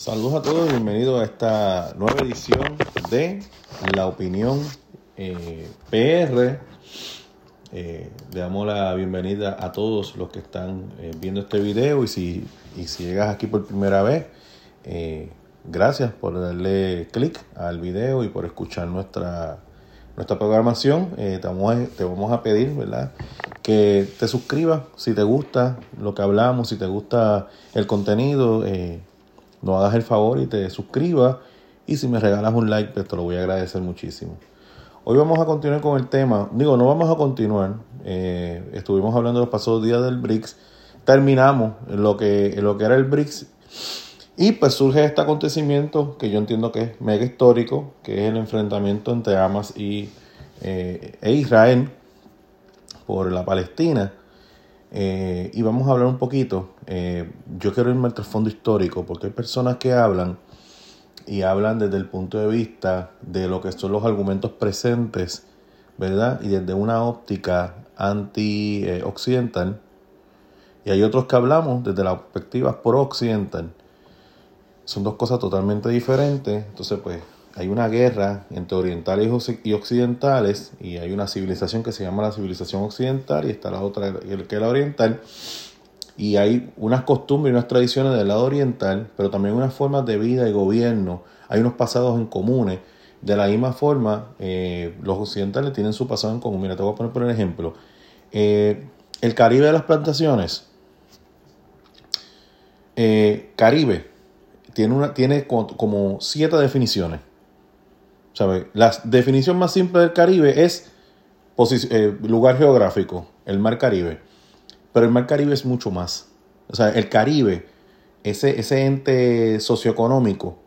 Saludos a todos, bienvenidos a esta nueva edición de La Opinión eh, PR. Eh, le damos la bienvenida a todos los que están eh, viendo este video y si, y si llegas aquí por primera vez, gracias por darle clic al video y por escuchar nuestra, nuestra programación. te, vamos a, te vamos a pedir ¿verdad? que te suscribas si te gusta lo que hablamos, si te gusta el contenido no hagas el favor y te suscribas. Y si me regalas un like, pues te lo voy a agradecer muchísimo. Hoy vamos a continuar con el tema. Digo, no vamos a continuar. Eh, estuvimos hablando los pasados días del BRICS. Terminamos lo que, lo que era el BRICS. Y pues surge este acontecimiento que yo entiendo que es mega histórico, que es el enfrentamiento entre Hamas y, eh, e Israel por la Palestina. Eh, y vamos a hablar un poquito. Eh, yo quiero irme al trasfondo histórico, porque hay personas que hablan y hablan desde el punto de vista de lo que son los argumentos presentes, ¿verdad? Y desde una óptica anti-occidental. Y hay otros que hablamos desde la perspectiva pro-occidental. Son dos cosas totalmente diferentes. Entonces, pues, hay una guerra entre orientales y occidentales y hay una civilización que se llama la civilización occidental y está la otra que es la oriental y hay unas costumbres y unas tradiciones del lado oriental pero también unas formas de vida y gobierno. Hay unos pasados en comunes. De la misma forma eh, los occidentales tienen su pasado en común. Mira te voy a poner por ejemplo. Eh, el Caribe de las plantaciones. Eh, Caribe tiene, una, tiene como siete definiciones la definición más simple del Caribe es eh, lugar geográfico, el Mar Caribe. Pero el Mar Caribe es mucho más. O sea, el Caribe, ese, ese ente socioeconómico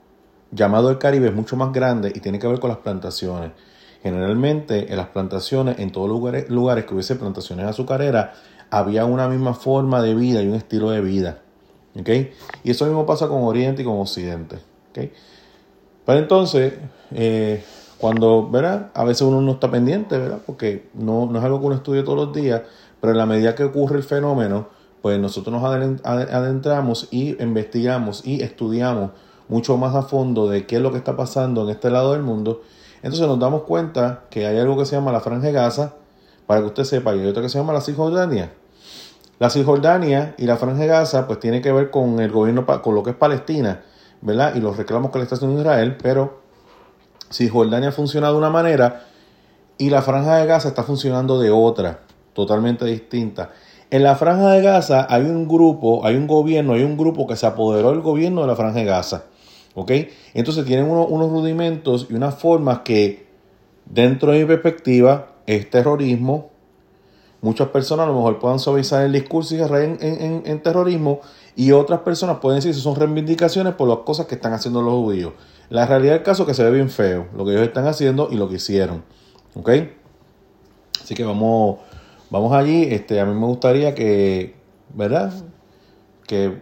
llamado el Caribe es mucho más grande y tiene que ver con las plantaciones. Generalmente en las plantaciones, en todos lugares, lugares que hubiese plantaciones azucareras, había una misma forma de vida y un estilo de vida. Y eso mismo pasa con Oriente y con Occidente. Pero entonces, eh, cuando, ¿verdad? A veces uno no está pendiente, ¿verdad? Porque no, no es algo que uno estudie todos los días, pero en la medida que ocurre el fenómeno, pues nosotros nos adentramos y investigamos y estudiamos mucho más a fondo de qué es lo que está pasando en este lado del mundo. Entonces nos damos cuenta que hay algo que se llama la Franja de Gaza, para que usted sepa, y hay otra que se llama la Cisjordania. La Cisjordania y la Franja de Gaza, pues tiene que ver con el gobierno, con lo que es Palestina ¿verdad? Y los reclamos que le está haciendo Israel, pero si Jordania funciona de una manera y la franja de Gaza está funcionando de otra, totalmente distinta. En la franja de Gaza hay un grupo, hay un gobierno, hay un grupo que se apoderó del gobierno de la franja de Gaza. ¿Ok? Entonces tienen unos rudimentos y unas formas que dentro de mi perspectiva es terrorismo. Muchas personas a lo mejor puedan suavizar el discurso y en, en, en terrorismo y otras personas pueden decir que son reivindicaciones por las cosas que están haciendo los judíos. La realidad del caso es que se ve bien feo lo que ellos están haciendo y lo que hicieron. ¿Ok? Así que vamos, vamos allí. Este, a mí me gustaría que, ¿verdad? Que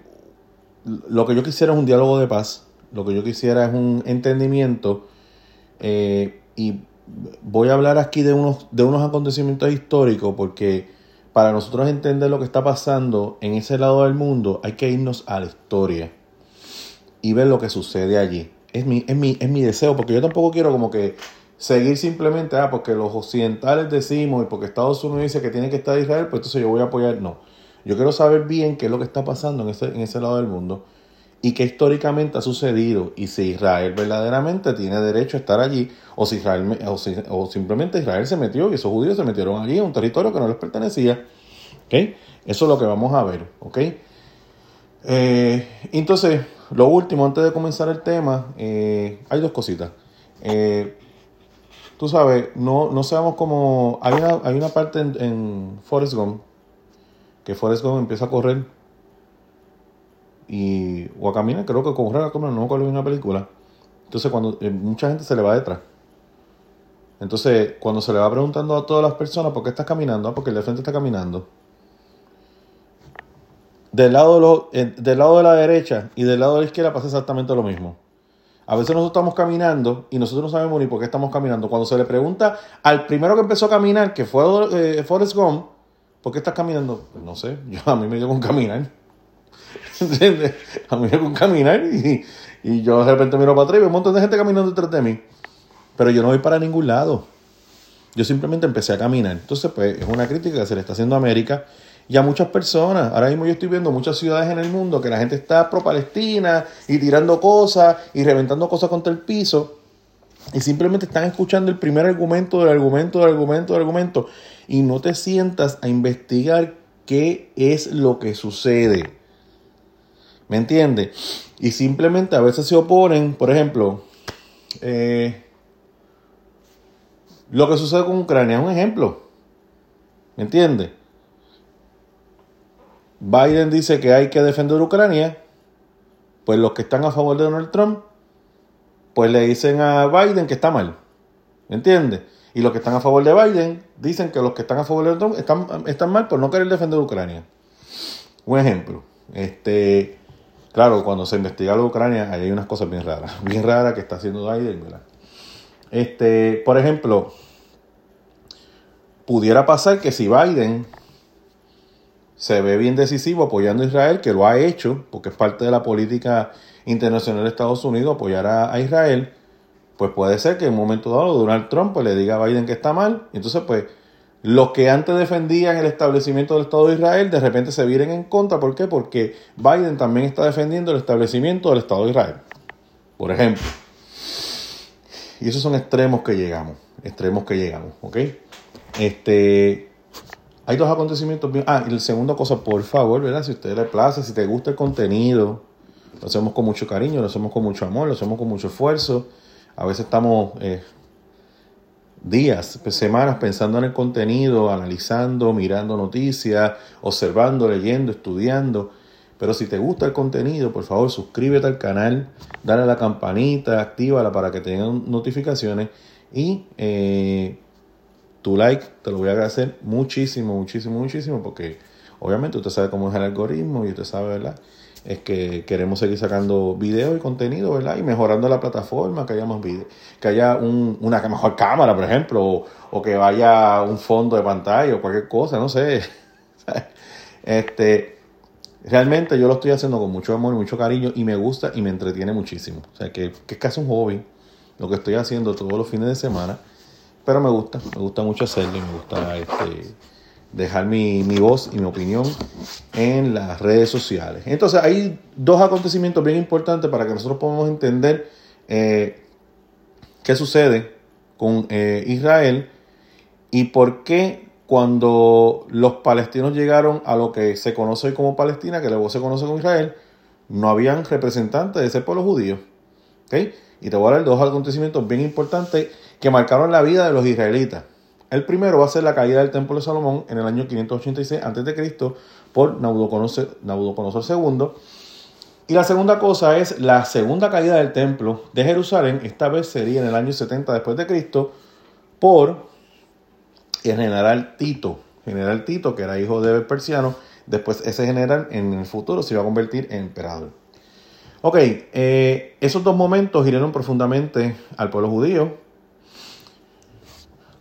lo que yo quisiera es un diálogo de paz. Lo que yo quisiera es un entendimiento. Eh, y voy a hablar aquí de unos, de unos acontecimientos históricos porque para nosotros entender lo que está pasando en ese lado del mundo, hay que irnos a la historia y ver lo que sucede allí. Es mi, es mi, es mi deseo, porque yo tampoco quiero como que seguir simplemente, ah, porque los occidentales decimos y porque Estados Unidos dice que tiene que estar Israel, pues entonces yo voy a apoyar. No. Yo quiero saber bien qué es lo que está pasando en ese, en ese lado del mundo y qué históricamente ha sucedido y si Israel verdaderamente tiene derecho a estar allí o si Israel o, simplemente Israel se metió y esos judíos se metieron allí en un territorio que no les pertenecía. ¿Okay? Eso es lo que vamos a ver. ¿ok? Eh, entonces, lo último, antes de comenzar el tema, eh, hay dos cositas. Eh, tú sabes, no, no seamos como... Hay una, hay una parte en, en Forrest Gump que Forrest Gump empieza a correr y, o a caminar, creo que correr a comer, no me una película. Entonces, cuando eh, mucha gente se le va detrás. Entonces, cuando se le va preguntando a todas las personas por qué estás caminando, ah, porque el de frente está caminando. Del lado, de eh, del lado de la derecha y del lado de la izquierda pasa exactamente lo mismo. A veces nosotros estamos caminando y nosotros no sabemos ni por qué estamos caminando. Cuando se le pregunta al primero que empezó a caminar, que fue eh, Forrest Gump, ¿por qué estás caminando? Pues no sé, yo a mí me dio con caminar. A mí me con caminar y, y yo de repente miro para atrás y veo un montón de gente caminando detrás de mí. Pero yo no voy para ningún lado. Yo simplemente empecé a caminar. Entonces, pues es una crítica que se le está haciendo a América y a muchas personas. Ahora mismo yo estoy viendo muchas ciudades en el mundo que la gente está pro Palestina y tirando cosas y reventando cosas contra el piso. Y simplemente están escuchando el primer argumento del argumento del argumento del argumento. Y no te sientas a investigar qué es lo que sucede. ¿Me entiendes? Y simplemente a veces se oponen. Por ejemplo, eh, lo que sucede con Ucrania es un ejemplo. ¿Me entiendes? Biden dice que hay que defender Ucrania. Pues los que están a favor de Donald Trump, pues le dicen a Biden que está mal. ¿Me entiendes? Y los que están a favor de Biden dicen que los que están a favor de Trump están, están mal por no querer defender Ucrania. Un ejemplo. Este, claro, cuando se investiga la Ucrania, hay unas cosas bien raras. Bien raras que está haciendo Biden, ¿verdad? Este, por ejemplo, pudiera pasar que si Biden se ve bien decisivo apoyando a Israel, que lo ha hecho, porque es parte de la política internacional de Estados Unidos apoyar a, Israel, pues puede ser que en un momento dado Donald Trump pues, le diga a Biden que está mal, y entonces pues los que antes defendían el establecimiento del Estado de Israel de repente se vienen en contra, ¿por qué? Porque Biden también está defendiendo el establecimiento del Estado de Israel, por ejemplo. Y esos son extremos que llegamos, extremos que llegamos, ¿ok? Este, hay dos acontecimientos. Ah, y la segunda cosa, por favor, ¿verdad? Si a usted le place, si te gusta el contenido, lo hacemos con mucho cariño, lo hacemos con mucho amor, lo hacemos con mucho esfuerzo. A veces estamos eh, días, pues, semanas pensando en el contenido, analizando, mirando noticias, observando, leyendo, estudiando. Pero si te gusta el contenido, por favor, suscríbete al canal, dale a la campanita, actívala para que tengan notificaciones y eh, tu like te lo voy a agradecer muchísimo, muchísimo, muchísimo, porque obviamente usted sabe cómo es el algoritmo y usted sabe, ¿verdad? Es que queremos seguir sacando videos y contenido, ¿verdad? Y mejorando la plataforma, que haya más videos, que haya una mejor cámara, por ejemplo, o, o que vaya un fondo de pantalla o cualquier cosa, no sé. este, realmente yo lo estoy haciendo con mucho amor y mucho cariño y me gusta y me entretiene muchísimo. O sea, que, que es casi un hobby lo que estoy haciendo todos los fines de semana. Pero me gusta, me gusta mucho hacerlo y me gusta este, dejar mi, voz y mi opinión en las redes sociales. Entonces hay dos acontecimientos bien importantes para que nosotros podamos entender eh, qué sucede con eh, Israel y por qué cuando los palestinos llegaron a lo que se conoce hoy como Palestina, que luego se conoce como Israel, no habían representantes de ese pueblo judío. Y te voy a dar dos acontecimientos bien importantes que marcaron la vida de los israelitas. El primero va a ser la caída del Templo de Salomón en el año 586 a.C. por Nabucodonosor II. Y la segunda cosa es la segunda caída del Templo de Jerusalén. Esta vez sería en el año 70 después de Cristo por el general Tito. General Tito, que era hijo de Persiano, después ese general en el futuro se iba a convertir en emperador. Ok, eh, esos dos momentos hirieron profundamente al pueblo judío.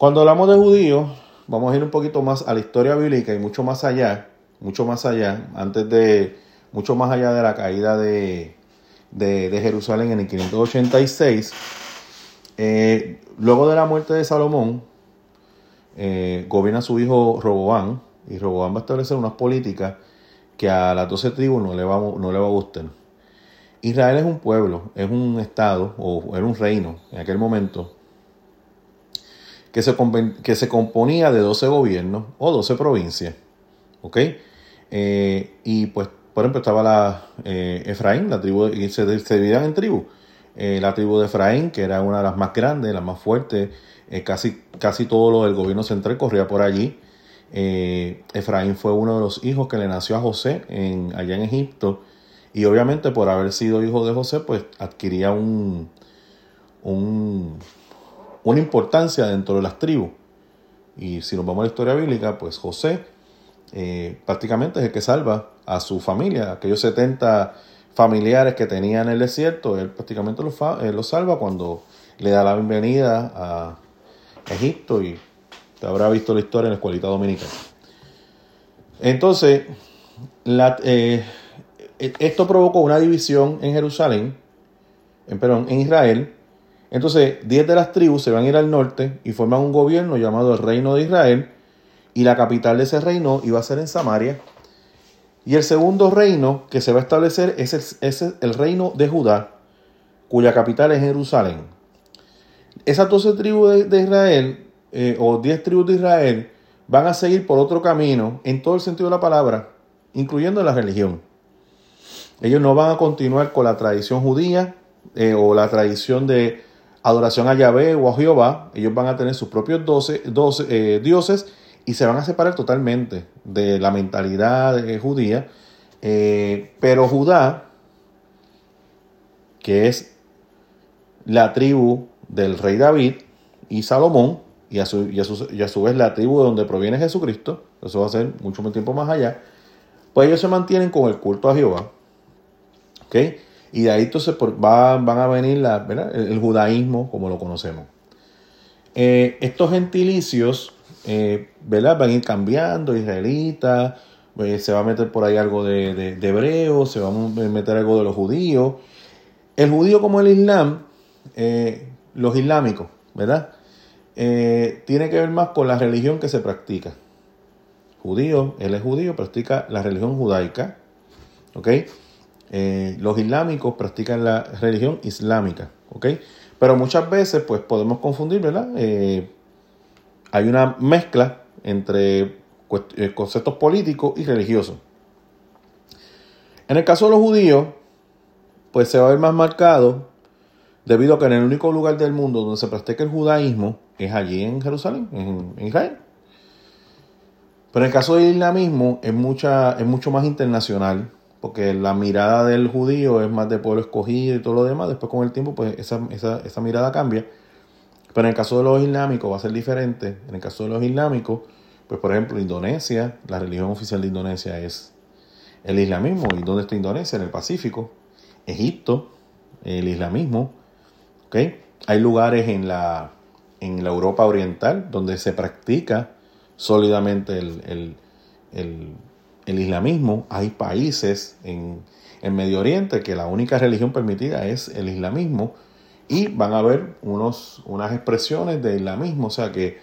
Cuando hablamos de judíos, vamos a ir un poquito más a la historia bíblica y mucho más allá, mucho más allá, antes de, mucho más allá de la caída de, de, Jerusalén en el 586. Eh, luego de la muerte de Salomón, eh, gobierna su hijo Roboán, y Roboán va a establecer unas políticas que a las doce tribus no le, va, no le va a gustar. Israel es un pueblo, es un estado, o era un reino en aquel momento, que se, que se componía de 12 gobiernos o 12 provincias. ¿Ok? Eh, y pues, por ejemplo, estaba la eh, Efraín, la tribu, y se, dividían en tribus. Eh, la tribu de Efraín, que era una de las más grandes, las más fuertes, casi, casi todo lo del gobierno central corría por allí. Efraín fue uno de los hijos que le nació a José allá en Egipto. Y obviamente por haber sido hijo de José, pues adquiría un, un, una importancia dentro de las tribus. Y si nos vamos a la historia bíblica, pues José eh, prácticamente es el que salva a su familia, aquellos 70 familiares que tenía en el desierto, él prácticamente los, lo salva cuando le da la bienvenida a Egipto y te habrá visto la historia en la escuelita dominicana. Entonces, eh, esto provocó una división en Jerusalén en, perdón, en Israel. Entonces, 10 de las tribus se van a ir al norte y forman un gobierno llamado el Reino de Israel. Y la capital de ese reino iba a ser en Samaria. Y el segundo reino que se va a establecer es el, el reino de Judá, cuya capital es Jerusalén. Esas 12 tribus de, Israel, eh, o 10 tribus de Israel, van a seguir por otro camino en todo el sentido de la palabra, incluyendo la religión. Ellos no van a continuar con la tradición judía eh, o la tradición de adoración a Yahvé o a Jehová. Ellos van a tener sus propios 12, eh, dioses y se van a separar totalmente de la mentalidad judía. pero Judá, que es la tribu del rey David y Salomón, y a, su, y, a vez la tribu de donde proviene Jesucristo, eso va a ser mucho más tiempo más allá, pues ellos se mantienen con el culto a Jehová. ¿Ok? Y de ahí entonces van a venir la, El, judaísmo como lo conocemos. Eh, estos gentilicios eh, ¿verdad? van a ir cambiando, israelitas, eh, se va a meter por ahí algo de, de, hebreo, se va a meter algo de los judíos. El judío como el islam, los islámicos, ¿verdad? Tiene que ver más con la religión que se practica. Judío, él es judío, practica la religión judaica. ¿Ok? Eh, los islámicos practican la religión islámica. ¿Ok? Pero muchas veces, pues podemos confundir, ¿verdad? Eh, hay una mezcla entre conceptos políticos y religiosos. En el caso de los judíos, pues se va a ver más marcado debido a que en el único lugar del mundo donde se practica el judaísmo es allí en Jerusalén, en, Israel. Pero en el caso del islamismo es, mucha, es mucho más internacional, porque la mirada del judío es más de pueblo escogido y todo lo demás. Después con el tiempo, pues esa, esa mirada cambia. Pero en el caso de los islámicos va a ser diferente. En el caso de los islámicos, pues por ejemplo, Indonesia, la religión oficial de Indonesia es el islamismo. ¿Y dónde está Indonesia? En el Pacífico. Egipto, el islamismo. Hay lugares en la, en la Europa Oriental donde se practica sólidamente el, islamismo. Hay países en, en, Medio Oriente que la única religión permitida es el islamismo y van a haber unos, unas expresiones de islamismo. O sea que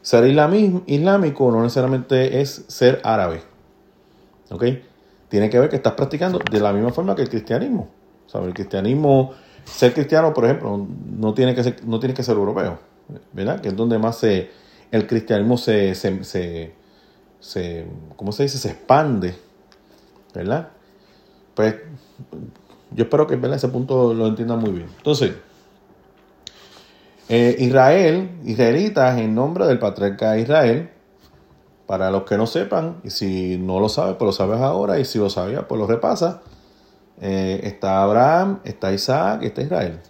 ser islámico no necesariamente es ser árabe. ¿Ok? Tiene que ver que estás practicando de la misma forma que el cristianismo. O el cristianismo ser cristiano, por ejemplo, no tiene que ser, no que ser europeo, ¿verdad? Que es donde más se, el cristianismo se, se, ¿cómo se dice? Se expande, ¿verdad? Pues yo espero que ¿verdad? ese punto lo entiendan muy bien. Entonces, eh, Israel, israelitas en nombre del patriarca de Israel, para los que no sepan, y si no lo sabes, pues lo sabes ahora, y si lo sabías, pues lo repasa. Eh, está Abraham, está Isaac está Israel.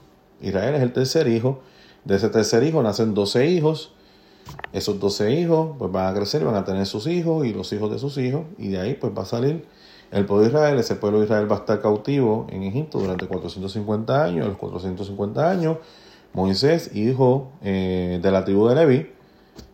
Israel es el tercer hijo. De ese tercer hijo nacen 12 hijos. Esos 12 hijos pues van a crecer, van a tener sus hijos y los hijos de sus hijos. Y de ahí pues va a salir el pueblo de Israel. Ese pueblo de Israel va a estar cautivo en Egipto durante 450 años. los 450 años, Moisés, hijo eh, de la tribu de Leví,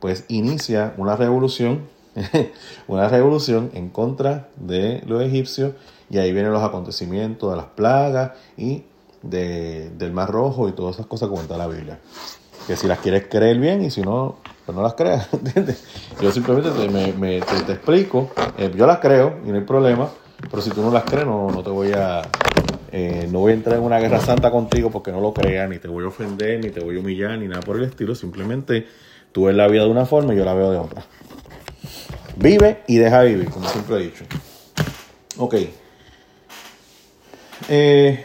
pues inicia una revolución, una revolución en contra de los egipcios y ahí vienen los acontecimientos de las plagas y del Mar Rojo y todas esas cosas que cuenta la Biblia. Que si las quieres creer bien y si no, pues no las creas. Yo simplemente te, explico. Eh, yo las creo y no hay problema. Pero si tú no las crees, no, te voy a. Eh, no voy a entrar en una guerra santa contigo porque no lo creas, ni te voy a ofender, ni te voy a humillar, ni nada por el estilo. Simplemente tú ves la vida de una forma y yo la veo de otra. Vive y deja vivir, como siempre he dicho. Ok. Eh,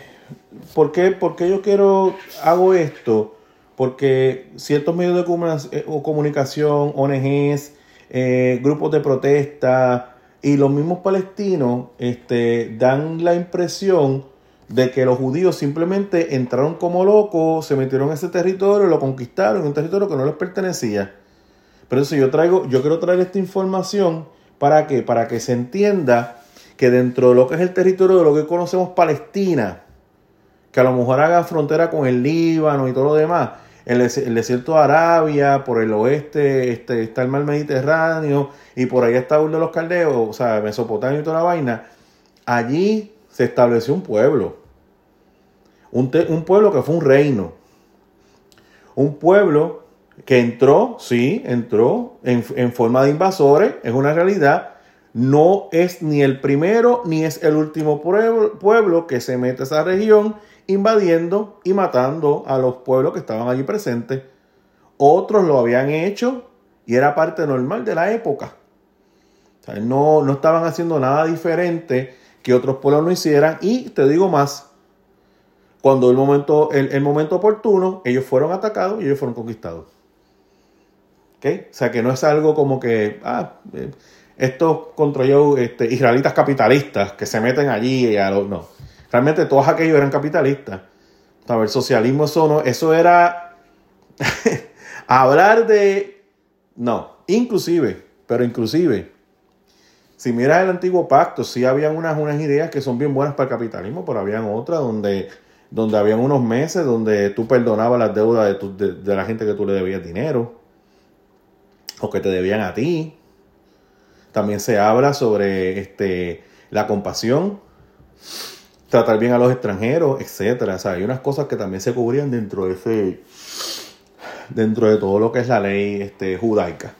¿por, qué, yo quiero, hago esto? Porque ciertos medios de eh, comunicación, ONGs, eh, grupos de protesta y los mismos palestinos este, dan la impresión de que los judíos simplemente entraron como locos, se metieron en ese territorio, lo conquistaron, un territorio que no les pertenecía. Pero eso yo traigo, yo quiero traer esta información para que, para que se entienda que dentro de lo que es el territorio de lo que conocemos Palestina, que a lo mejor haga frontera con el Líbano y todo lo demás, el, desierto de Arabia, por el oeste este, está el mar Mediterráneo y por ahí está Ur de los Caldeos, o sea, Mesopotamia y toda la vaina, allí se estableció un pueblo. Un, un pueblo que fue un reino. Un pueblo que entró, sí, entró en, en forma de invasores, es una realidad. No es ni el primero ni es el último pueblo, pueblo que se mete a esa región invadiendo y matando a los pueblos que estaban allí presentes. Otros lo habían hecho y era parte normal de la época. no, no estaban haciendo nada diferente que otros pueblos no hicieran. Y te digo más, cuando el momento, el, momento oportuno, ellos fueron atacados y ellos fueron conquistados. ¿Okay? O sea que no es algo como que, ah, eh, estos contra yo, este, israelitas capitalistas que se meten allí y a los, no. Realmente todos aquellos eran capitalistas. Ver, socialismo, eso no, eso era hablar de, no, inclusive, pero inclusive, si miras el antiguo pacto, sí habían unas, unas ideas que son bien buenas para el capitalismo, pero habían otras donde, donde habían unos meses donde tú perdonabas las deudas de, de, la gente que tú le debías dinero o que te debían a ti. También se habla sobre este, la compasión, tratar bien a los extranjeros, etcétera. O sea, hay unas cosas que también se cubrían dentro de ese, dentro de todo lo que es la ley este, judaica.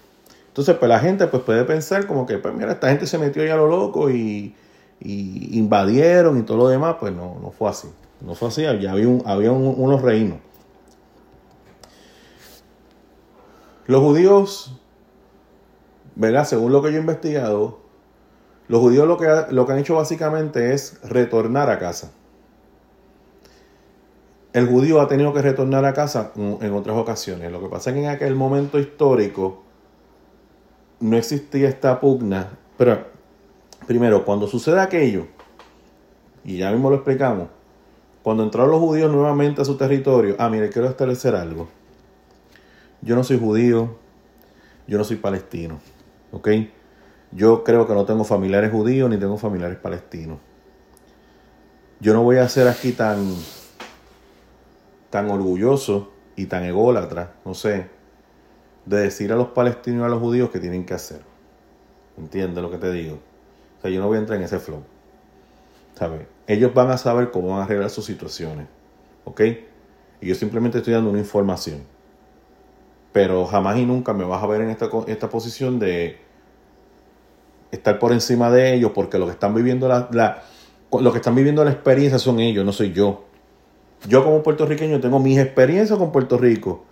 Entonces, pues la gente pues, puede pensar como que, pues mira, esta gente se metió ya a lo loco y, invadieron y todo lo demás. Pues no, no fue así. No fue así, ya había, un, había unos reinos. Los judíos, ¿verdad? Según lo que yo he investigado, los judíos lo que, lo que han hecho básicamente es retornar a casa. El judío ha tenido que retornar a casa en otras ocasiones. Lo que pasa es que en aquel momento histórico, no existía esta pugna. Pero, primero, cuando sucede aquello, y ya mismo lo explicamos, cuando entraron los judíos nuevamente a su territorio, ah, mire, quiero establecer algo. Yo no soy judío, yo no soy palestino, ¿ok? Yo creo que no tengo familiares judíos ni tengo familiares palestinos. Yo no voy a ser aquí tan, tan orgulloso y tan ególatra, no sé, de decir a los palestinos y a los judíos que tienen que hacer. ¿Entiendes lo que te digo? O sea, yo no voy a entrar en ese flow. ¿Sabes? Ellos van a saber cómo van a arreglar sus situaciones. ¿Ok? Y yo simplemente estoy dando una información. Pero jamás y nunca me vas a ver en esta, esta posición de estar por encima de ellos porque lo que están viviendo la, la, lo que están viviendo la experiencia son ellos, no soy yo. Yo como puertorriqueño tengo mis experiencias con Puerto Rico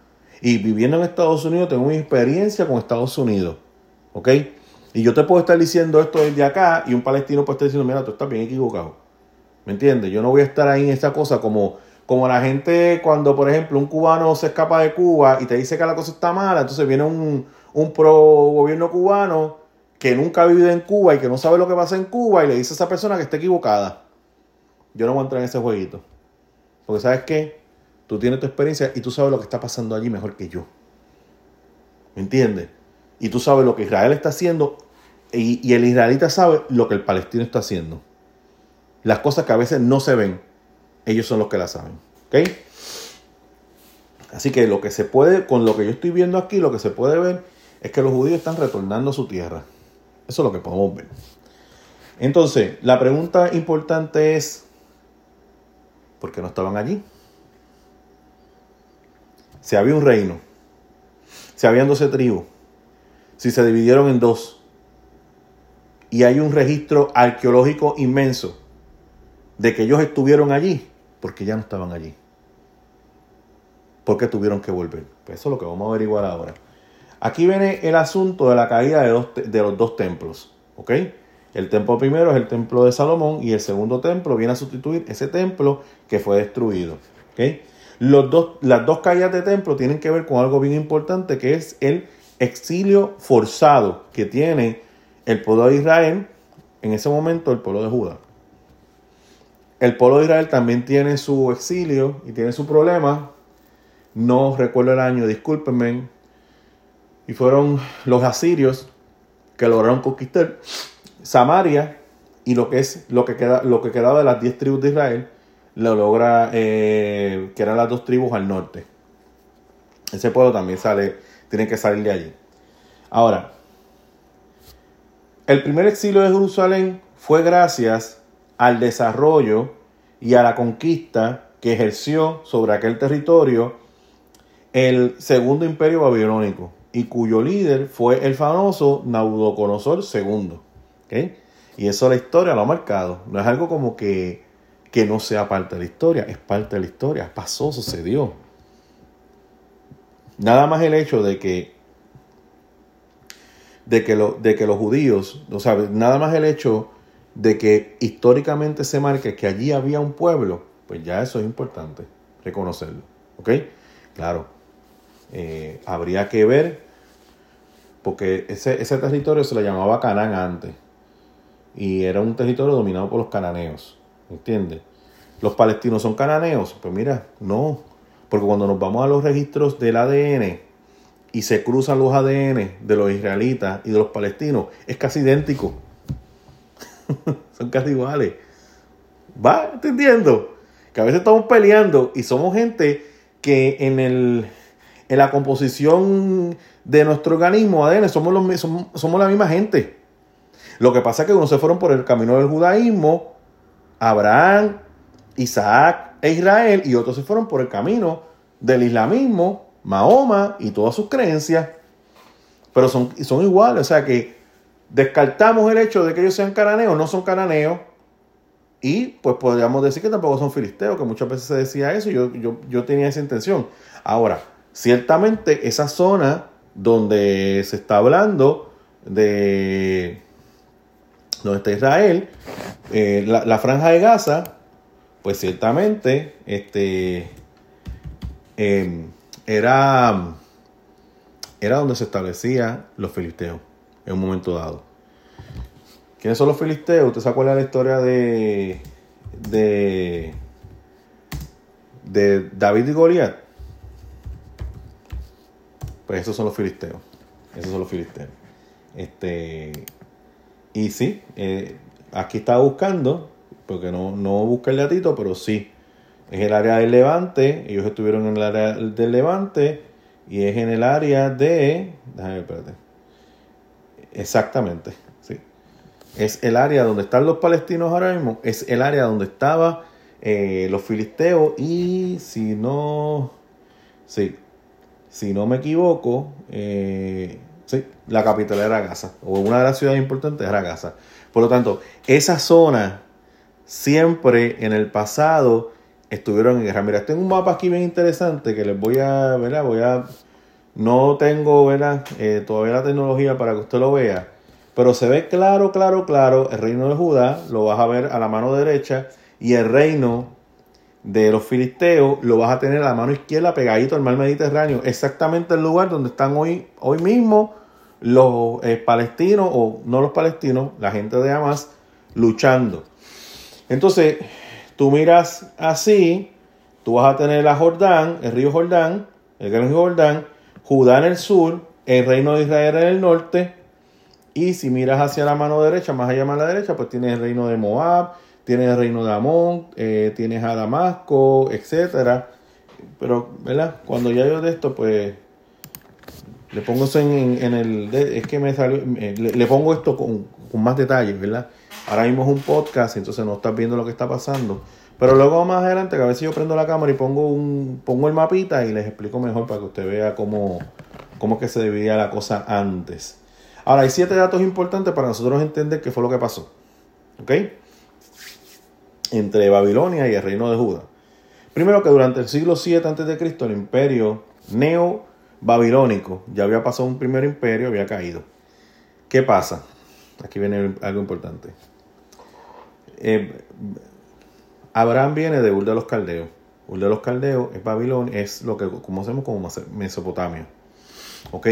y viviendo en Estados Unidos tengo mi experiencia con Estados Unidos. ¿Ok? Y yo te puedo estar diciendo esto desde acá y un palestino puede estar diciendo, mira, tú estás bien equivocado. ¿Me entiendes? Yo no voy a estar ahí en esa cosa como, como la gente cuando, por ejemplo, un cubano se escapa de Cuba y te dice que la cosa está mala, entonces viene un, un pro gobierno cubano que nunca ha vivido en Cuba y que no sabe lo que pasa en Cuba y le dice a esa persona que está equivocada. Yo no voy a entrar en ese jueguito. Porque sabes qué? Tú tienes tu experiencia y tú sabes lo que está pasando allí mejor que yo. ¿Me entiendes? Y tú sabes lo que Israel está haciendo y, el israelita sabe lo que el palestino está haciendo. Las cosas que a veces no se ven, ellos son los que las saben. ¿Ok? Así que lo que se puede, con lo que yo estoy viendo aquí, lo que se puede ver es que los judíos están retornando a su tierra. Eso es lo que podemos ver. Entonces, la pregunta importante es, ¿por qué no estaban allí? Si había un reino, si habían doce tribus, si se dividieron en dos, y hay un registro arqueológico inmenso de que ellos estuvieron allí, porque ya no estaban allí. porque tuvieron que volver? Pues eso es lo que vamos a averiguar ahora. Aquí viene el asunto de la caída de, los dos templos. ¿Ok? El templo primero es el templo de Salomón y el segundo templo viene a sustituir ese templo que fue destruido. ¿Ok? dos, las dos caídas de templo tienen que ver con algo bien importante que es el exilio forzado que tiene el pueblo de Israel, en ese momento el pueblo de Judá. El pueblo de Israel también tiene su exilio y tiene su problema. No recuerdo el año, discúlpenme. Y fueron los asirios que lograron conquistar Samaria y lo que es lo que queda lo que quedaba de las diez tribus de Israel lo logra, eh, que eran las dos tribus al norte. Ese pueblo también sale, tiene que salir de allí. Ahora, el primer exilio de Jerusalén fue gracias al desarrollo y a la conquista que ejerció sobre aquel territorio el segundo imperio babilónico y cuyo líder fue el famoso Naudoconosor II. Y eso la historia lo ha marcado. No es algo como que, que no sea parte de la historia, es parte de la historia. Pasó, sucedió. Nada más el hecho de que de que, lo, de que los judíos, o sea, nada más el hecho de que históricamente se marque que allí había un pueblo, pues ya eso es importante, reconocerlo. ¿Ok? Claro, eh, habría que ver, porque ese, ese territorio se le llamaba Canaán antes, y era un territorio dominado por los cananeos, ¿entiendes? ¿Los palestinos son cananeos? Pues mira, no, porque cuando nos vamos a los registros del ADN y se cruzan los ADN de los israelitas y de los palestinos, es casi idéntico. son casi iguales. ¿Va entendiendo? Que a veces estamos peleando y somos gente que en el en la composición de nuestro organismo ADN somos, los, somos, la misma gente. Lo que pasa es que unos se fueron por el camino del judaísmo, Abraham, Isaac e Israel, y otros se fueron por el camino del islamismo, Mahoma y todas sus creencias. Pero son, son iguales, o sea que descartamos el hecho de que ellos sean cananeos, no son cananeos, y pues podríamos decir que tampoco son filisteos, que muchas veces se decía eso, y yo, yo, yo tenía esa intención. Ahora, Ciertamente esa zona donde se está hablando de donde está Israel, eh, la, franja de Gaza, pues ciertamente este, em, era, era donde se establecían los filisteos en un momento dado. ¿Quiénes son los filisteos? ¿Usted se acuerda la historia de, de, de David y Goliat? Pues esos son los filisteos. Esos son los filisteos. Este, y sí, eh, aquí estaba buscando, porque no, no busca el gatito, pero sí. Es el área del Levante. Ellos estuvieron en el área del Levante. Y es en el área de. Déjame ver, espérate. Exactamente. Sí. Es el área donde están los palestinos ahora mismo. Es el área donde estaban eh, los filisteos. Y si no. Sí, si no me equivoco, eh, sí, la capital era Gaza, o una de las ciudades importantes era Gaza. Por lo tanto, esa zona siempre en el pasado estuvieron en guerra. Mira, tengo un mapa aquí bien interesante que les voy a, ¿verdad? Voy a, no tengo, ¿verdad? Eh, todavía la tecnología para que usted lo vea, pero se ve claro, claro, claro el reino de Judá, lo vas a ver a la mano derecha, y el reino de los filisteos, lo vas a tener a la mano izquierda pegadito al mar Mediterráneo, exactamente el lugar donde están hoy, hoy mismo los eh, palestinos, o no los palestinos, la gente de Hamas, luchando. Entonces, tú miras así, tú vas a tener a Jordán, el río Jordán, el gran río Jordán, Judá en el sur, el reino de Israel en el norte, y si miras hacia la mano derecha, más allá a la derecha, pues tienes el reino de Moab, tienes el reino de Amón, eh, tienes a Damasco, etcétera. Pero, ¿verdad? Cuando ya yo de esto, pues le pongo eso en, el. Es que me salió. Le, pongo esto con, más detalles, ¿verdad? Ahora mismo es un podcast, entonces no estás viendo lo que está pasando. Pero luego más adelante, que a veces yo prendo la cámara y pongo un pongo el mapita y les explico mejor para que usted vea cómo, cómo que se dividía la cosa antes. Ahora, hay siete datos importantes para nosotros entender qué fue lo que pasó. ¿Ok? Entre Babilonia y el reino de Judá. Primero que durante el siglo 7 a.C. el imperio neo-babilónico, ya había pasado un primer imperio, había caído. ¿Qué pasa? Aquí viene algo importante. Eh, Abraham viene de Ur de los Caldeos. Ur de los Caldeos es Babilonia, es lo que conocemos como Mesopotamia. ¿Ok?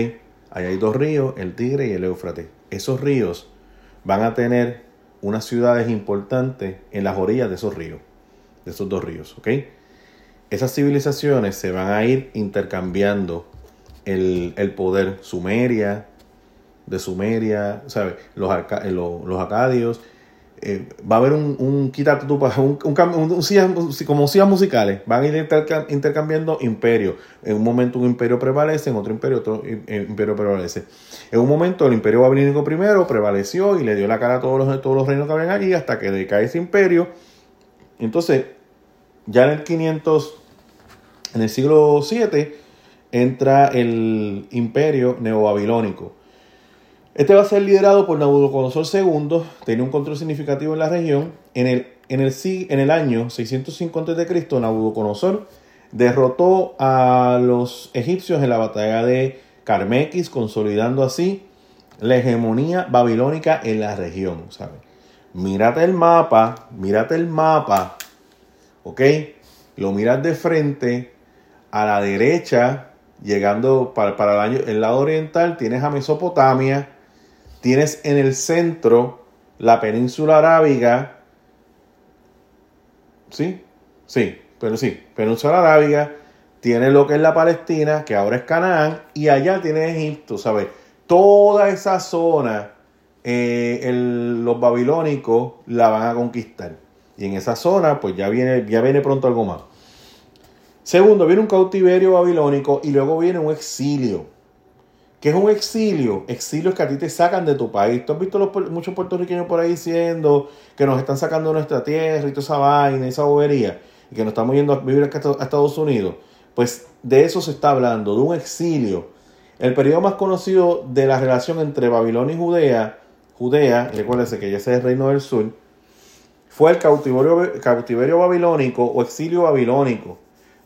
Ahí hay dos ríos, el Tigre y el Éufrates. Esos ríos van a tener unas ciudades importantes en las orillas de esos ríos, de esos dos ríos, ¿ok? Esas civilizaciones se van a ir intercambiando el, poder. Sumeria, de Sumeria, ¿sabes? Los, eh, los, acadios. Eh, va a haber un, un un, un, un, como sillas musicales, van a ir intercambiando imperios. En un momento un imperio prevalece, en otro imperio otro imperio prevalece. En un momento el imperio babilónico primero prevaleció y le dio la cara a todos los, todos los reinos que habían allí hasta que decae ese imperio. Entonces ya en el 500, en el siglo 7, entra el imperio neobabilónico. Este va a ser liderado por Nabucodonosor II, tiene un control significativo en la región. En el, en el, en el año 605 a.C., Nabucodonosor derrotó a los egipcios en la batalla de Carmequis, consolidando así la hegemonía babilónica en la región. ¿sabes? Mírate el mapa, mírate el mapa, ¿ok? Lo miras de frente, a la derecha, llegando para, para el, año, el lado oriental, tienes a Mesopotamia, tienes en el centro la península arábiga, ¿sí? Sí, pero sí, península arábiga, tiene lo que es la Palestina, que ahora es Canaán, y allá tiene Egipto, ¿sabes? Toda esa zona, eh, los babilónicos la van a conquistar. Y en esa zona, pues ya viene, ya viene pronto algo más. Segundo, viene un cautiverio babilónico y luego viene un exilio. ¿Qué es un exilio? Exilio es que a ti te sacan de tu país. Tú has visto muchos puertorriqueños por ahí diciendo que nos están sacando de nuestra tierra y toda esa vaina, esa bobería, y que nos estamos yendo a vivir a Estados Unidos. Pues de eso se está hablando, de un exilio. El periodo más conocido de la relación entre Babilonia y Judea, Judea, recuérdense que ya es el reino del sur, fue el cautiverio babilónico o exilio babilónico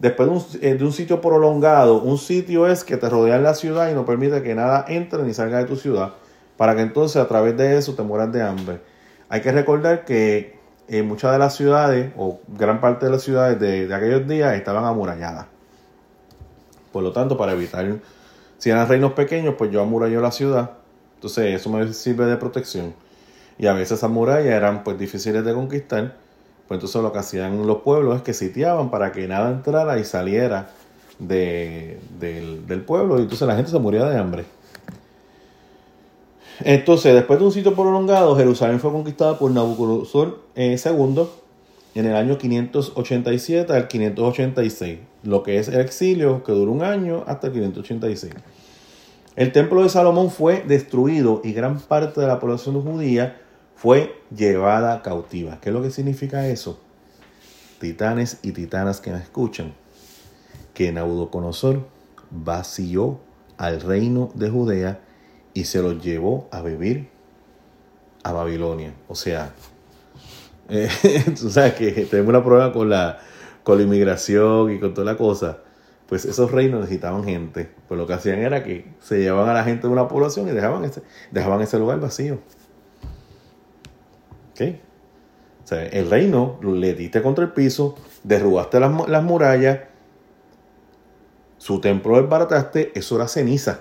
Después de un, eh, de un, sitio prolongado, un sitio es que te rodea la ciudad y no permite que nada entre ni salga de tu ciudad, para que entonces a través de eso te mueras de hambre. Hay que recordar que eh, muchas de las ciudades, o gran parte de las ciudades de, aquellos días, estaban amuralladas. Por lo tanto, para evitar, si eran reinos pequeños, pues yo amurallo la ciudad. Entonces eso me sirve de protección. Y a veces esas murallas eran pues difíciles de conquistar pues entonces lo que hacían los pueblos es que sitiaban para que nada entrara y saliera del, pueblo y entonces la gente se moría de hambre. Entonces, después de un sitio prolongado, Jerusalén fue conquistada por Nabucodonosor II eh, en el año 587 al 586, lo que es el exilio que duró un año hasta el 586. El templo de Salomón fue destruido y gran parte de la población judía fue llevada cautiva. ¿Qué es lo que significa eso? Titanes y titanas que me escuchan, que Nabucodonosor vació al reino de Judea y se lo llevó a vivir a Babilonia. O sea, eh, sabes que tenemos una prueba con la, con la inmigración y con toda la cosa. Pues esos reinos necesitaban gente. Pues lo que hacían era que se llevaban a la gente de una población y dejaban ese, dejaban ese lugar vacío. O sea, el reino le diste contra el piso, derrubaste las, murallas, su templo desbarataste, eso era ceniza.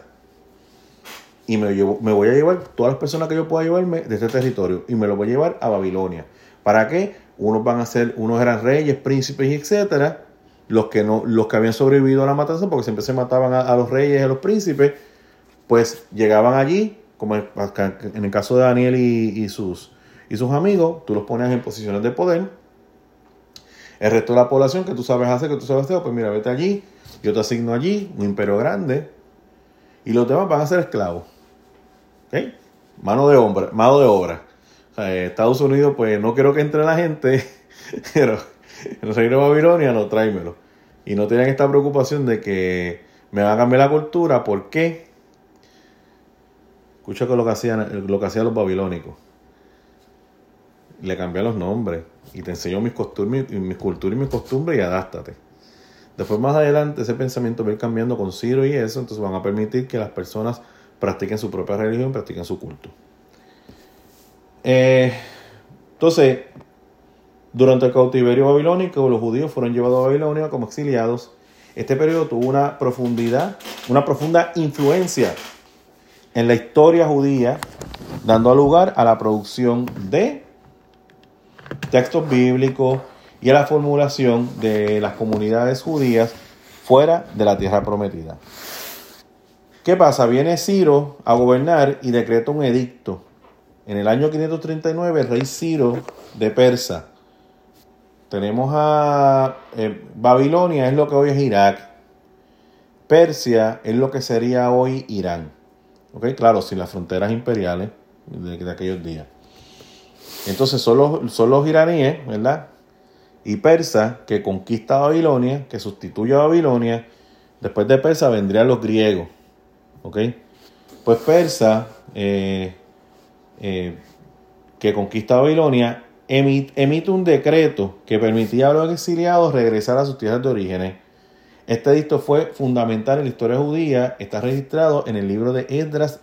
Y me, me voy a llevar todas las personas que yo pueda llevarme de este territorio y me lo voy a llevar a Babilonia. ¿Para qué? Unos van a ser, unos eran reyes, príncipes etcétera. Los que no, los que habían sobrevivido a la matanza, porque siempre se mataban a, los reyes y a los príncipes, pues llegaban allí, como en, el caso de Daniel y sus y sus amigos, tú los pones en posiciones de poder. El resto de la población que tú sabes hacer, que tú sabes hacer, pues mira, vete allí, yo te asigno allí un imperio grande y los demás van a ser esclavos. ¿Ok? Mano de obra, mano de obra. Estados Unidos, pues no quiero que entre la gente, pero en el reino de Babilonia no, tráemelo. Y no tienen esta preocupación de que me va a cambiar la cultura. ¿Por qué? Escucha lo que hacían, lo que hacían los babilónicos le cambié los nombres y te enseño mis costumbres, culturas y mis costumbres y adástate. Después más adelante ese pensamiento va a ir cambiando con Ciro y eso, entonces van a permitir que las personas practiquen su propia religión, practiquen su culto. Eh, entonces, durante el cautiverio babilónico, los judíos fueron llevados a Babilonia como exiliados. Este periodo tuvo una profundidad, una profunda influencia en la historia judía, dando lugar a la producción de textos bíblicos y a la formulación de las comunidades judías fuera de la tierra prometida. ¿Qué pasa? Viene Ciro a gobernar y decreta un edicto. En el año 539, el rey Ciro de Persa. Tenemos a eh, Babilonia, es lo que hoy es Irak. Persia es lo que sería hoy Irán. ¿Ok? Claro, sin las fronteras imperiales de aquellos días. Entonces son los, son los iraníes, ¿verdad? y persa que conquista Babilonia, que sustituye a Babilonia. Después de persa vendrían los griegos. ¿Ok? Pues persa, eh, eh, que conquista Babilonia, emite un decreto que permitía a los exiliados regresar a sus tierras de orígenes. Este edicto fue fundamental en la historia judía, está registrado en el libro de Esdras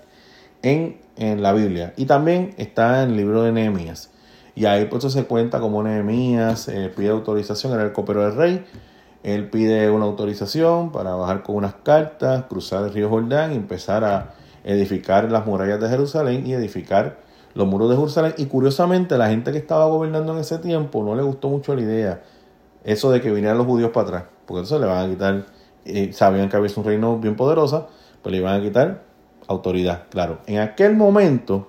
en, en la Biblia y también está en el libro de Nehemías. Y ahí pues se cuenta como Nehemías eh, pide autorización, era el copero del rey, él pide una autorización para bajar con unas cartas, cruzar el río Jordán y empezar a edificar las murallas de Jerusalén y edificar los muros de Jerusalén. Y curiosamente la gente que estaba gobernando en ese tiempo no le gustó mucho la idea, eso de que vinieran los judíos para atrás, porque entonces le van a quitar, eh, sabían que había un reino bien poderoso, pero le iban a quitar autoridad. Claro, en aquel momento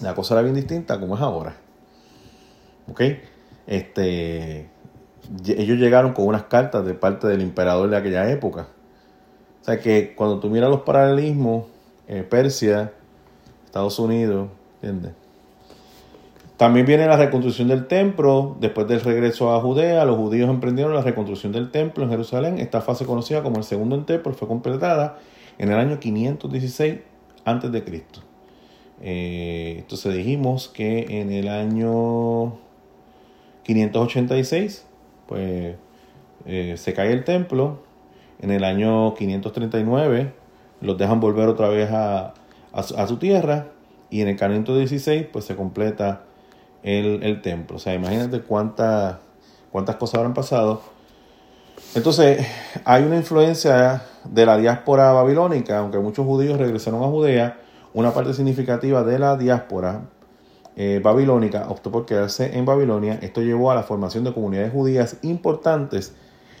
la cosa era bien distinta como es ahora. ¿Ok? Este, ellos llegaron con unas cartas de parte del emperador de aquella época. O sea que cuando tú miras los paralelismos, eh, Persia, Estados Unidos, ¿entiendes? También viene la reconstrucción del templo. Después del regreso a Judea, los judíos emprendieron la reconstrucción del templo en Jerusalén. Esta fase conocida como el segundo templo fue completada en el año 516 a.C. Eh, entonces dijimos que en el año 586 pues eh, se cae el templo. En el año 539 los dejan volver otra vez a, su tierra. Y en el 516 pues se completa el, templo. O sea, imagínate cuántas, cuántas cosas habrán pasado. Entonces, hay una influencia de la diáspora babilónica, aunque muchos judíos regresaron a Judea, una parte significativa de la diáspora eh, babilónica optó por quedarse en Babilonia. Esto llevó a la formación de comunidades judías importantes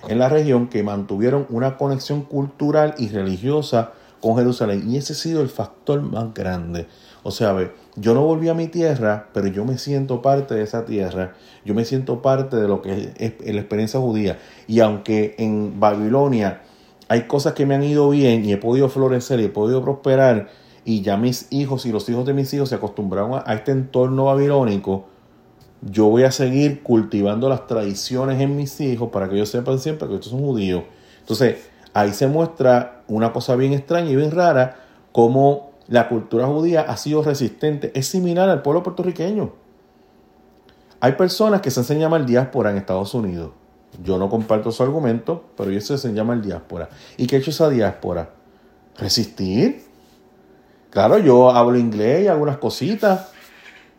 en la región que mantuvieron una conexión cultural y religiosa con Jerusalén. Y ese ha sido el factor más grande. O sea, yo no volví a mi tierra, pero yo me siento parte de esa tierra. Yo me siento parte de lo que es la experiencia judía. Y aunque en Babilonia hay cosas que me han ido bien y he podido florecer y he podido prosperar, y ya mis hijos y los hijos de mis hijos se acostumbraron a, este entorno babilónico, yo voy a seguir cultivando las tradiciones en mis hijos para que ellos sepan siempre que estos son judíos. Entonces, ahí se muestra una cosa bien extraña y bien rara, como la cultura judía ha sido resistente. Es similar al pueblo puertorriqueño. Hay personas que se hacen llamar diáspora en Estados Unidos. Yo no comparto su argumento, pero ellos se hacen llamar diáspora. ¿Y qué ha hecho esa diáspora? Resistir Claro, yo hablo inglés y algunas cositas,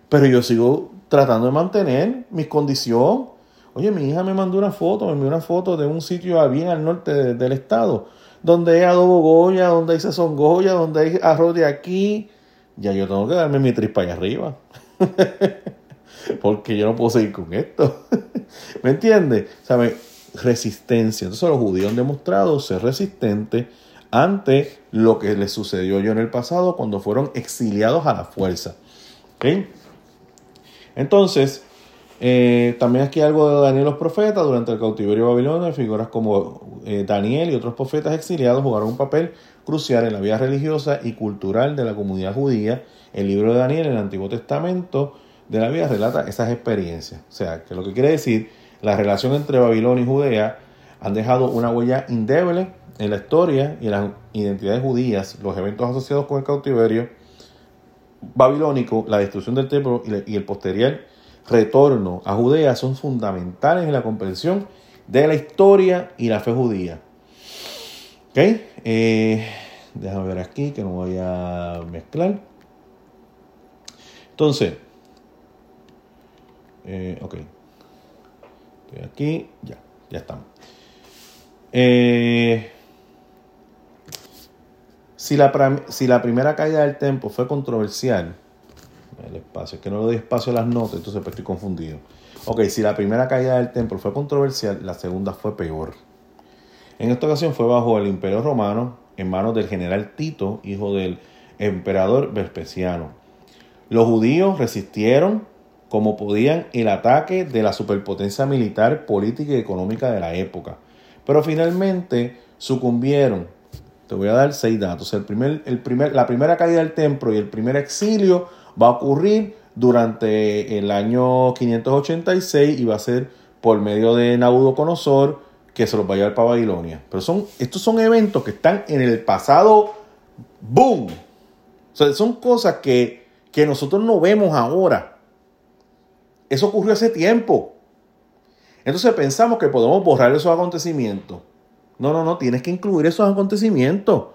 pero yo sigo tratando de mantener mi condición. Oye, mi hija me mandó una foto, me envió una foto de un sitio bien al norte del estado, donde hay adobo Goya, donde hay sazón Goya, donde hay arroz de aquí. Ya yo tengo que darme mi trispa allá arriba. Porque yo no puedo seguir con esto. ¿Me entiendes? ¿Sabe? Resistencia. Entonces los judíos han demostrado ser resistentes ante lo que les sucedió yo en el pasado cuando fueron exiliados a la fuerza. Entonces, eh, también aquí algo de Daniel los profetas. Durante el cautiverio babilonio, figuras como eh, Daniel y otros profetas exiliados jugaron un papel crucial en la vida religiosa y cultural de la comunidad judía. El libro de Daniel en el Antiguo Testamento de la vida relata esas experiencias. O sea, que lo que quiere decir, la relación entre Babilonia y Judea han dejado una huella indébil en la historia y en las identidades judías, los eventos asociados con el cautiverio babilónico, la destrucción del templo y el posterior retorno a Judea son fundamentales en la comprensión de la historia y la fe judía. ¿Ok? Eh, déjame ver aquí que no voy a mezclar. Entonces, eh, ok. Estoy aquí, ya, ya estamos. Eh, si la, si la primera caída del templo fue controversial, el espacio, que no le doy espacio a las notas, entonces pues estoy confundido. Ok, si la primera caída del templo fue controversial, la segunda fue peor. En esta ocasión fue bajo el imperio romano, en manos del general Tito, hijo del emperador Vespasiano. Los judíos resistieron como podían el ataque de la superpotencia militar, política y económica de la época, pero finalmente sucumbieron te voy a dar seis datos. El primer, el primer, la primera caída del templo y el primer exilio va a ocurrir durante el año 586 y va a ser por medio de Nabucodonosor que se los va a llevar para Babilonia. Pero son, estos son eventos que están en el pasado, boom. O sea, son cosas que, que nosotros no vemos ahora. Eso ocurrió hace tiempo. Entonces pensamos que podemos borrar esos acontecimientos. No, no, no, tienes que incluir esos acontecimientos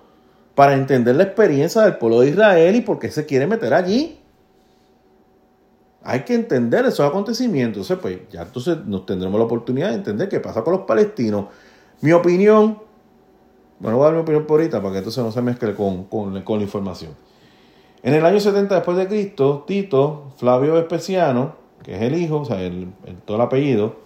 para entender la experiencia del pueblo de Israel y por qué se quiere meter allí. Hay que entender esos acontecimientos. Entonces, pues ya entonces nos tendremos la oportunidad de entender qué pasa con los palestinos. Mi opinión, bueno, voy a dar mi opinión por ahorita para que entonces no se mezcle con, con, la información. En el año 70 después de Cristo, Tito, Flavio Vespasiano, que es el hijo, o sea, el, todo el apellido,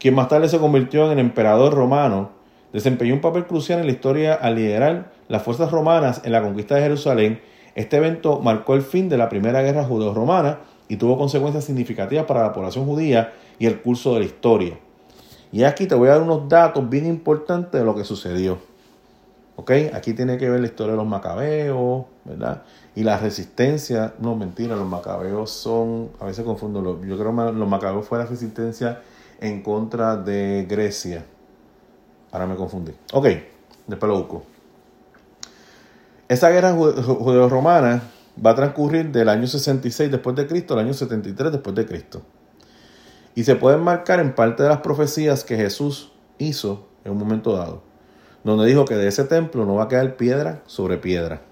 quien más tarde se convirtió en emperador romano, desempeñó un papel crucial en la historia al liderar las fuerzas romanas en la conquista de Jerusalén. Este evento marcó el fin de la Primera Guerra Judeo-Romana y tuvo consecuencias significativas para la población judía y el curso de la historia. Y aquí te voy a dar unos datos bien importantes de lo que sucedió. ¿Ok? Aquí tiene que ver la historia de los macabeos, ¿verdad? Y la resistencia, no mentira, los macabeos son, a veces confundo, yo creo que los macabeos fue la resistencia en contra de Grecia. Ahora me confundí. Ok, después lo busco. Esa guerra judeo-romana va a transcurrir del año 66 después de Cristo al año 73 después de Cristo. Y se pueden marcar en parte de las profecías que Jesús hizo en un momento dado, donde dijo que de ese templo no va a quedar piedra sobre piedra.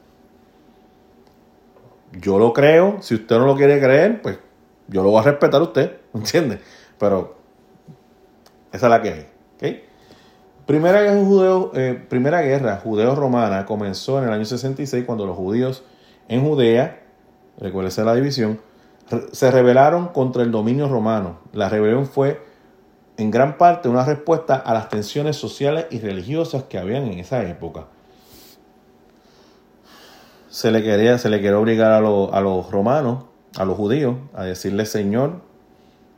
Yo lo creo, si usted no lo quiere creer, pues yo lo voy a respetar a usted, ¿entiende? Pero esa es la que hay. Primera guerra, judeo, eh, primera guerra judeo-romana comenzó en el año 66 cuando los judíos en Judea, recuérdese la división, se rebelaron contra el dominio romano. La rebelión fue en gran parte una respuesta a las tensiones sociales y religiosas que habían en esa época. Se le quería, se le quería obligar a, a los romanos, a los judíos, a decirle Señor,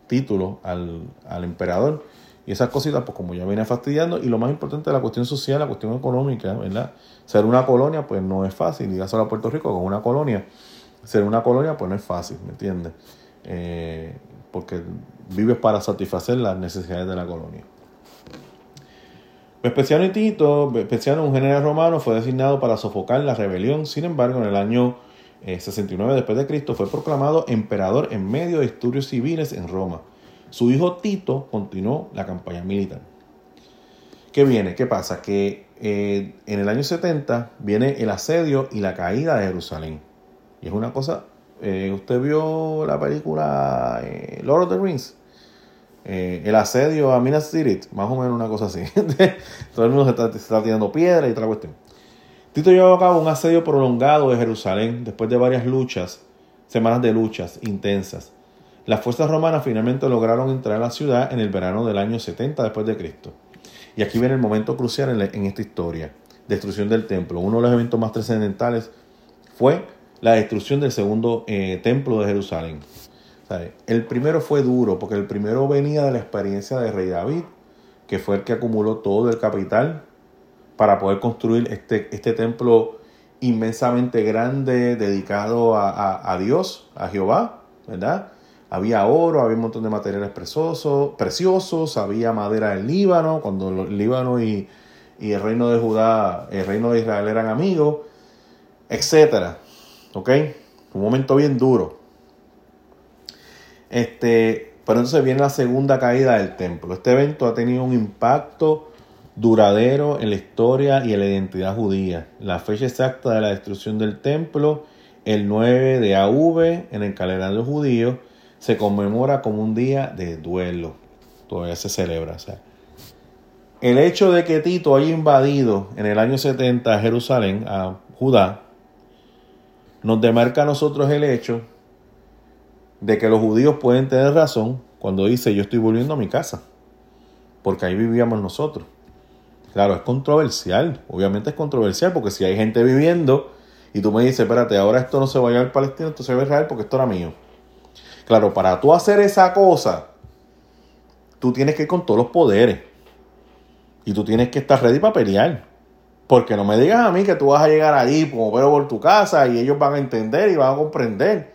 título al, al emperador. Y esas cositas, pues como ya viene fastidiando, y lo más importante, la cuestión social, la cuestión económica, ¿verdad? Ser una colonia, pues no es fácil, y solo a Puerto Rico con una colonia. Ser una colonia, pues no es fácil, ¿me entiendes? Eh, porque vives para satisfacer las necesidades de la colonia. Vespasiano y Tito, Vespasiano, un general romano, fue designado para sofocar la rebelión. Sin embargo, en el año 69 eh, después de Cristo fue proclamado emperador en medio de estudios civiles en Roma. Su hijo Tito continuó la campaña militar. ¿Qué viene? ¿Qué pasa? Que eh, en el año 70 viene el asedio y la caída de Jerusalén. Y es una cosa, eh, usted vio la película eh, Lord of the Rings, el asedio a Minas Tirith, más o menos una cosa así. Todo el mundo se está, se está tirando piedra y otra cuestión. Tito llevó a cabo un asedio prolongado de Jerusalén después de varias luchas, semanas de luchas intensas. Las fuerzas romanas finalmente lograron entrar a la ciudad en el verano del año 70 después de Cristo. Y aquí viene el momento crucial en, esta historia. Destrucción del templo. Uno de los eventos más trascendentales fue la destrucción del segundo eh, templo de Jerusalén. El primero fue duro porque el primero venía de la experiencia de rey David, que fue el que acumuló todo el capital para poder construir este, este templo inmensamente grande dedicado a, a Dios, a Jehová, ¿verdad? Había oro, había un montón de materiales preciosos, preciosos había madera del Líbano, cuando el Líbano y, el reino de Judá, el reino de Israel eran amigos, etcétera. ¿Ok? Un momento bien duro. Este, pero entonces viene la segunda caída del templo. Este evento ha tenido un impacto duradero en la historia y en la identidad judía. La fecha exacta de la destrucción del templo, el 9 de AV en el calendario judío, se conmemora como un día de duelo. Todavía se celebra. el hecho de que Tito haya invadido en el año 70 a Jerusalén, a Judá, nos demarca a nosotros el hecho de que los judíos pueden tener razón cuando dice yo estoy volviendo a mi casa, porque ahí vivíamos nosotros. Claro, es controversial, obviamente es controversial, porque si hay gente viviendo y tú me dices, espérate, ahora esto no se va a ir al Palestina, esto se va a Israel porque esto era mío. Claro, para tú hacer esa cosa, tú tienes que ir con todos los poderes. Y tú tienes que estar ready para pelear. Porque no me digas a mí que tú vas a llegar ahí como pero por tu casa y ellos van a entender y van a comprender.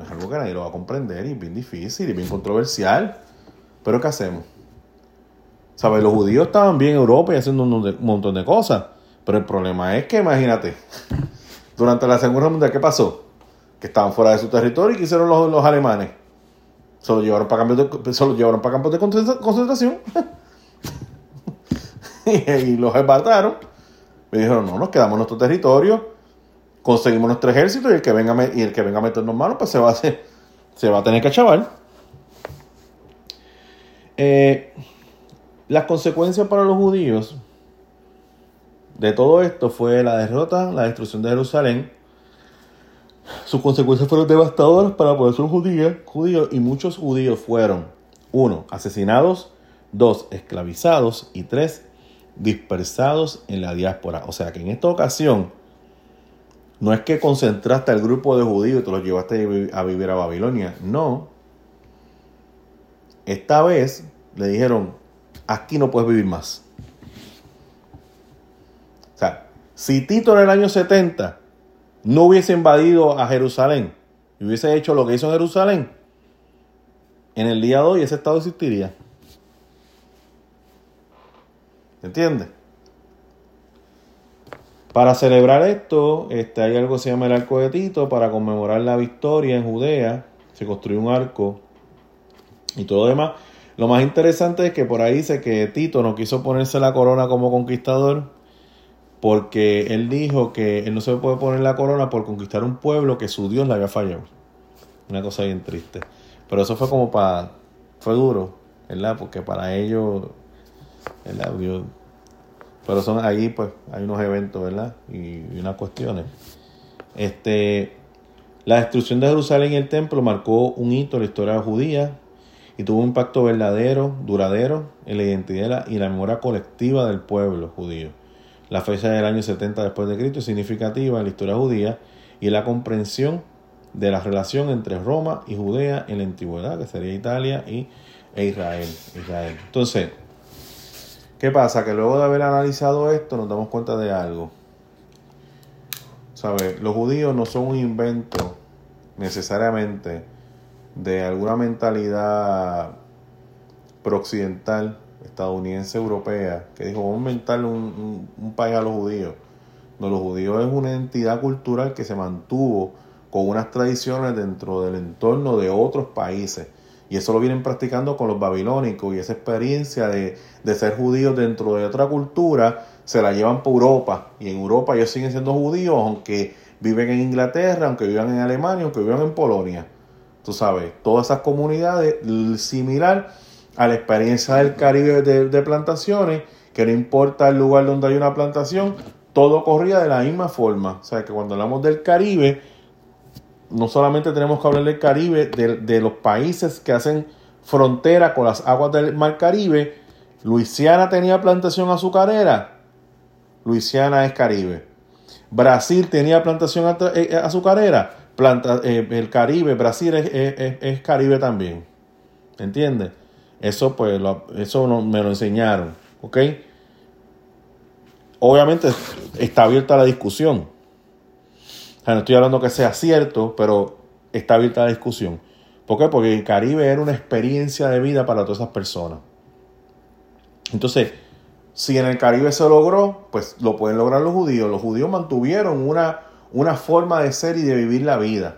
es algo que nadie lo va a comprender y es bien difícil y bien controversial. Pero ¿qué hacemos? ¿Sabes? Los judíos estaban bien en Europa y haciendo un montón de cosas. Pero el problema es que, imagínate, durante la Segunda Mundial, ¿qué pasó? Que estaban fuera de su territorio y ¿qué hicieron los, los alemanes? Se los llevaron para campos de, se llevaron para campos de concentración. y, los espartaron. Me dijeron, no, nos quedamos en nuestro territorio, conseguimos nuestro ejército y el que venga, y el que venga a meternos manos, pues se va a, hacer, se va a tener que chaval. Eh, las consecuencias para los judíos de todo esto fue la derrota, la destrucción de Jerusalén. Sus consecuencias fueron devastadoras para la población judía, y muchos judíos fueron, uno, asesinados, dos, esclavizados y tres, dispersados en la diáspora. O sea que en esta ocasión no es que concentraste al grupo de judíos y te los llevaste a vivir a Babilonia. No. Esta vez le dijeron, aquí no puedes vivir más. O sea, si Tito en el año 70 no hubiese invadido a Jerusalén y hubiese hecho lo que hizo en Jerusalén, en el día de hoy ese estado existiría. ¿Entiendes? Para celebrar esto, este, hay algo que se llama el arco de Tito, para conmemorar la victoria en Judea. Se construyó un arco y todo lo demás. Lo más interesante es que por ahí dice que Tito no quiso ponerse la corona como conquistador porque él dijo que él no se puede poner la corona por conquistar un pueblo que su Dios le había fallado. Una cosa bien triste. Pero eso fue como para... fue duro, ¿verdad? Porque para ellos pero son ahí, pues, hay unos eventos, ¿verdad? Y, unas cuestiones. Este, la destrucción de Jerusalén y el templo marcó un hito en la historia judía y tuvo un impacto verdadero, duradero en la identidad y la memoria colectiva del pueblo judío. La fecha del año 70 después de Cristo es significativa en la historia judía y la comprensión de la relación entre Roma y Judea en la antigüedad, que sería Italia y, e Israel. Israel. Entonces, ¿Qué pasa? Que luego de haber analizado esto nos damos cuenta de algo. ¿Sabes? Los judíos no son un invento necesariamente de alguna mentalidad prooccidental, estadounidense, europea, que dijo, vamos a inventarle un, un país a los judíos. No, los judíos es una entidad cultural que se mantuvo con unas tradiciones dentro del entorno de otros países y eso lo vienen practicando con los babilónicos y esa experiencia de, ser judíos dentro de otra cultura se la llevan por Europa. Y en Europa ellos siguen siendo judíos aunque viven en Inglaterra, aunque vivan en Alemania, aunque vivan en Polonia. Tú sabes, todas esas comunidades similar a la experiencia del Caribe de, de plantaciones, que no importa el lugar donde hay una plantación, todo corría de la misma forma. O sea que cuando hablamos del Caribe, no solamente tenemos que hablar del Caribe, de, los países que hacen frontera con las aguas del Mar Caribe. Luisiana tenía plantación azucarera. Luisiana es Caribe. Brasil tenía plantación eh, eh, azucarera. Planta, eh, el Caribe, Brasil es, Caribe también. ¿Entiendes? Eso pues eso me lo enseñaron. Obviamente está abierta la discusión no estoy hablando que sea cierto, pero está abierta la discusión. ¿Por qué? Porque el Caribe era una experiencia de vida para todas esas personas. Entonces, si en el Caribe se logró, pues lo pueden lograr los judíos. Los judíos mantuvieron una, una forma de ser y de vivir la vida.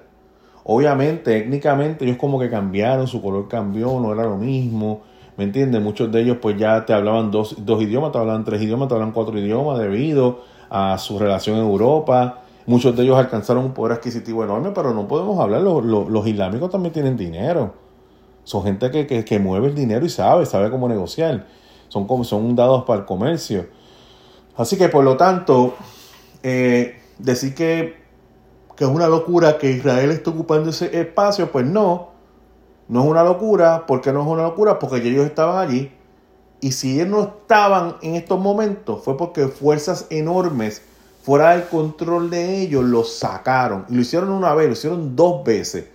Obviamente, étnicamente, ellos como que cambiaron, su color cambió, no era lo mismo. ¿Me entiendes? Muchos de ellos pues ya te hablaban dos, dos idiomas, te hablaban tres idiomas, te hablaban cuatro idiomas debido a su relación en Europa. Muchos de ellos alcanzaron un poder adquisitivo enorme, pero no podemos hablar, los, los, islámicos también tienen dinero. Son gente que, mueve el dinero y sabe, sabe cómo negociar. Son, como, son dados para el comercio. Así que por lo tanto, eh, decir que, que es una locura que Israel esté ocupando ese espacio, pues no, no es una locura. ¿Por qué no es una locura? Porque ellos estaban allí. Y si ellos no estaban en estos momentos, fue porque fuerzas enormes fuera del control de ellos, lo sacaron. Y lo hicieron una vez, lo hicieron dos veces.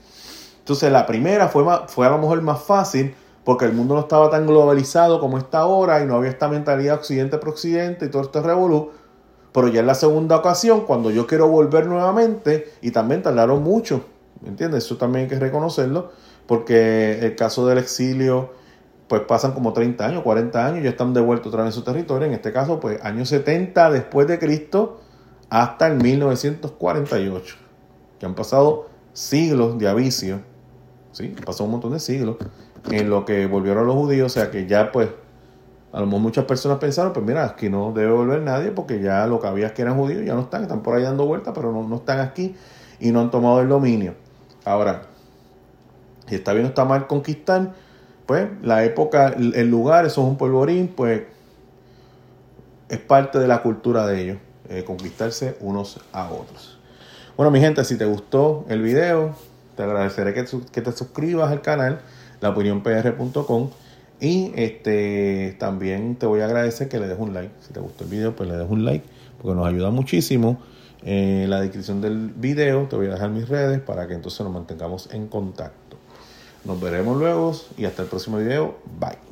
Entonces la primera fue, fue a lo mejor más fácil porque el mundo no estaba tan globalizado como está ahora y no había esta mentalidad occidente por occidente y todo este revolú. Pero ya en la segunda ocasión, cuando yo quiero volver nuevamente, y también tardaron mucho, ¿Me entiendes? Eso también hay que reconocerlo, porque el caso del exilio, pues pasan como 30 años, 40 años, ya están devueltos otra vez en su territorio. En este caso, pues años 70 después de Cristo hasta el 1948, que han pasado siglos de avicio, ¿sí? Pasó un montón de siglos en lo que volvieron los judíos, o sea que ya pues a lo mejor muchas personas pensaron, pues mira, aquí no debe volver nadie porque ya lo que había es que eran judíos, ya no están, están por ahí dando vueltas, pero no, no están aquí y no han tomado el dominio. Ahora, si está bien o está mal conquistar, pues la época, el lugar, eso es un polvorín, pues es parte de la cultura de ellos, eh, conquistarse unos a otros. Bueno, mi gente, si te gustó el video, te agradeceré que, te suscribas al canal, laopinionpr.com. Y este también te voy a agradecer que le des un like. Si te gustó el video, pues le des un like, porque nos ayuda muchísimo. En la descripción del video te voy a dejar mis redes para que entonces nos mantengamos en contacto. Nos veremos luego y hasta el próximo video. Bye.